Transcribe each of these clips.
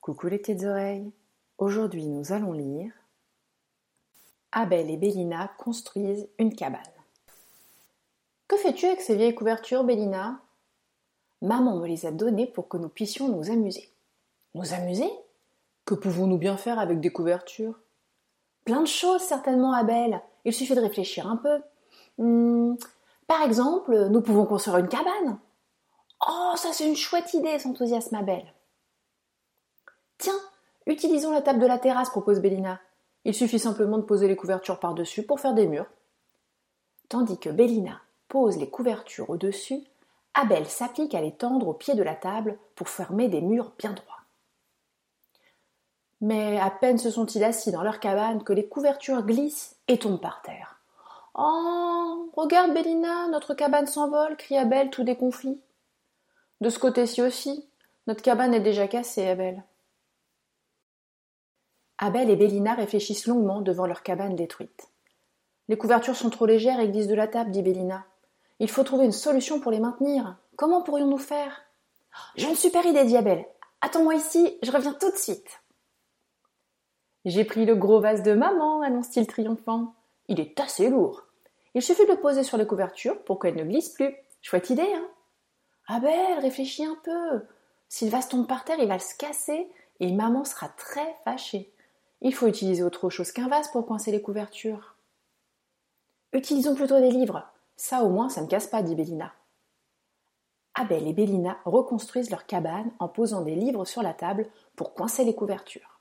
Coucou les petites oreilles. Aujourd'hui, nous allons lire Abel et Bélina construisent une cabane. Que fais-tu avec ces vieilles couvertures, Bélina Maman me les a données pour que nous puissions nous amuser. Nous amuser? Que pouvons-nous bien faire avec des couvertures? Plein de choses, certainement, Abel. Il suffit de réfléchir un peu. Hmm, par exemple, nous pouvons construire une cabane. Oh, ça c'est une chouette idée, s'enthousiasme Abel. Tiens, utilisons la table de la terrasse, propose Bélina. Il suffit simplement de poser les couvertures par-dessus pour faire des murs. Tandis que Bélina pose les couvertures au-dessus, Abel s'applique à les tendre au pied de la table pour former des murs bien droits. Mais à peine se sont-ils assis dans leur cabane que les couvertures glissent et tombent par terre. Oh. Regarde, Bélina, notre cabane s'envole, crie Abel tout déconfit. De ce côté-ci aussi, notre cabane est déjà cassée, Abel. Abel et Bélina réfléchissent longuement devant leur cabane détruite. Les couvertures sont trop légères et glissent de la table, dit Bélina. Il faut trouver une solution pour les maintenir. Comment pourrions-nous faire? J'ai une super idée, dit Abel. Attends-moi ici, je reviens tout de suite. J'ai pris le gros vase de maman, annonce-t-il triomphant. Il est assez lourd. Il suffit de le poser sur les couvertures pour qu'elles ne glissent plus. Chouette idée, hein Abel, réfléchis un peu. Si le vase tombe par terre, il va se casser et maman sera très fâchée. Il faut utiliser autre chose qu'un vase pour coincer les couvertures. Utilisons plutôt des livres. Ça au moins, ça ne casse pas, dit Bélina. Abel et Bélina reconstruisent leur cabane en posant des livres sur la table pour coincer les couvertures.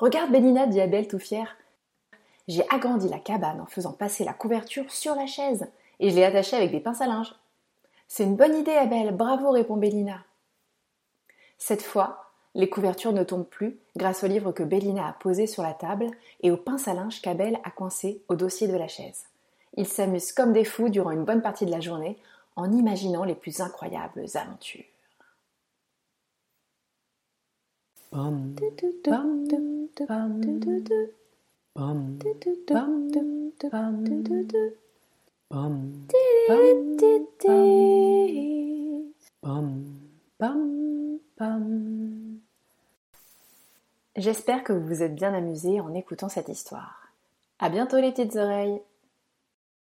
Regarde, Bélina, dit Abel tout fier. J'ai agrandi la cabane en faisant passer la couverture sur la chaise et je l'ai attachée avec des pinces à linge. C'est une bonne idée, Abel. Bravo, répond Bélina. Cette fois, les couvertures ne tombent plus grâce au livre que Bélina a posé sur la table et aux pinces à linge qu'Abel a coincées au dossier de la chaise. Ils s'amusent comme des fous durant une bonne partie de la journée en imaginant les plus incroyables aventures. J'espère que vous vous êtes bien amusés en écoutant cette histoire. À bientôt les petites oreilles!